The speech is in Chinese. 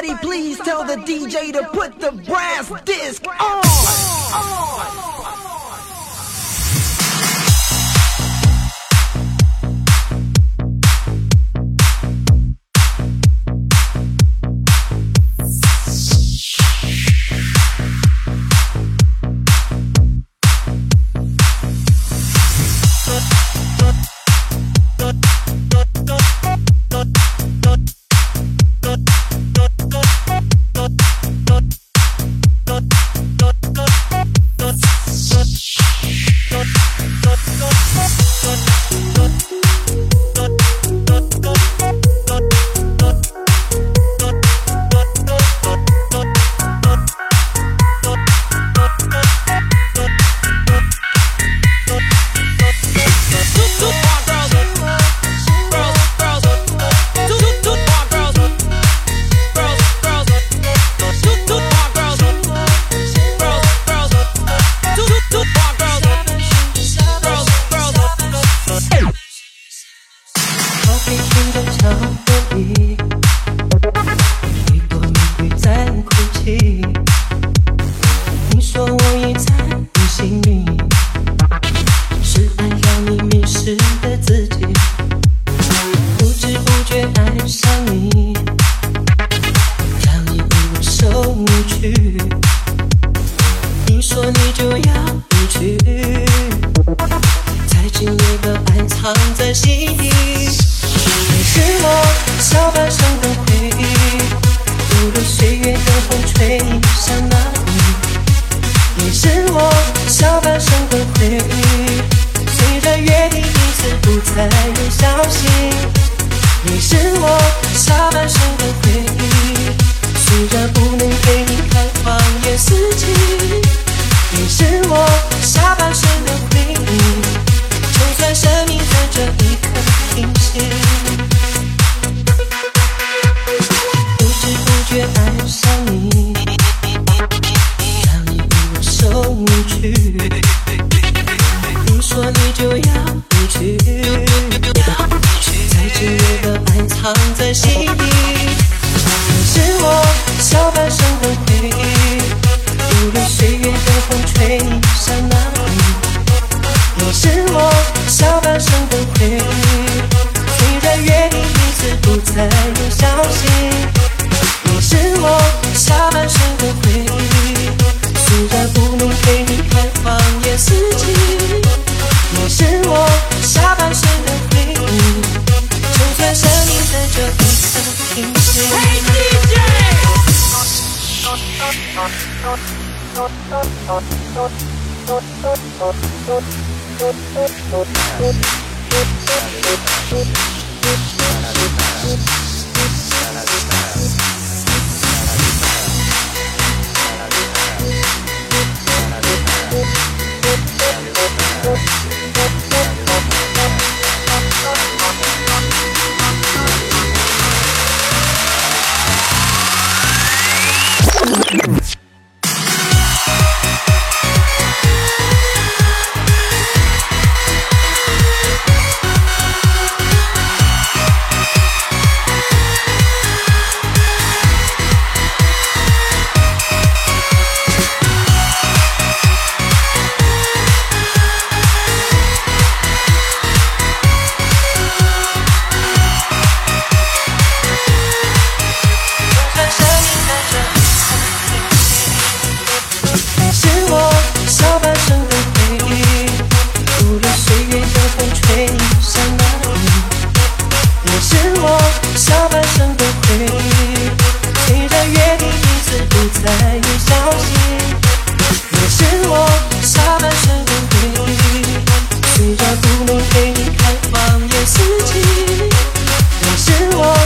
Somebody please tell the DJ to put the brass disc on. on. on. 你就要离去，才经有的暗藏在心底，你是我下半生的回忆。无论岁月的风吹向哪里，你是我下半生的回忆。虽然约定彼此不再有消息，你是我下半生。放在心底，你是我下半生的回忆。无论岁月的风吹向哪里，你是我下半生的回忆。虽然约定彼此不再有消息，你是我下半生的回忆。Yes. 不能给你开放的四季，都是我。